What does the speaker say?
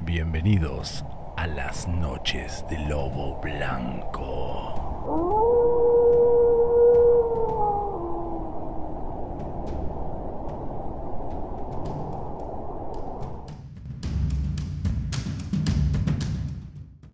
Bienvenidos a las noches de Lobo Blanco.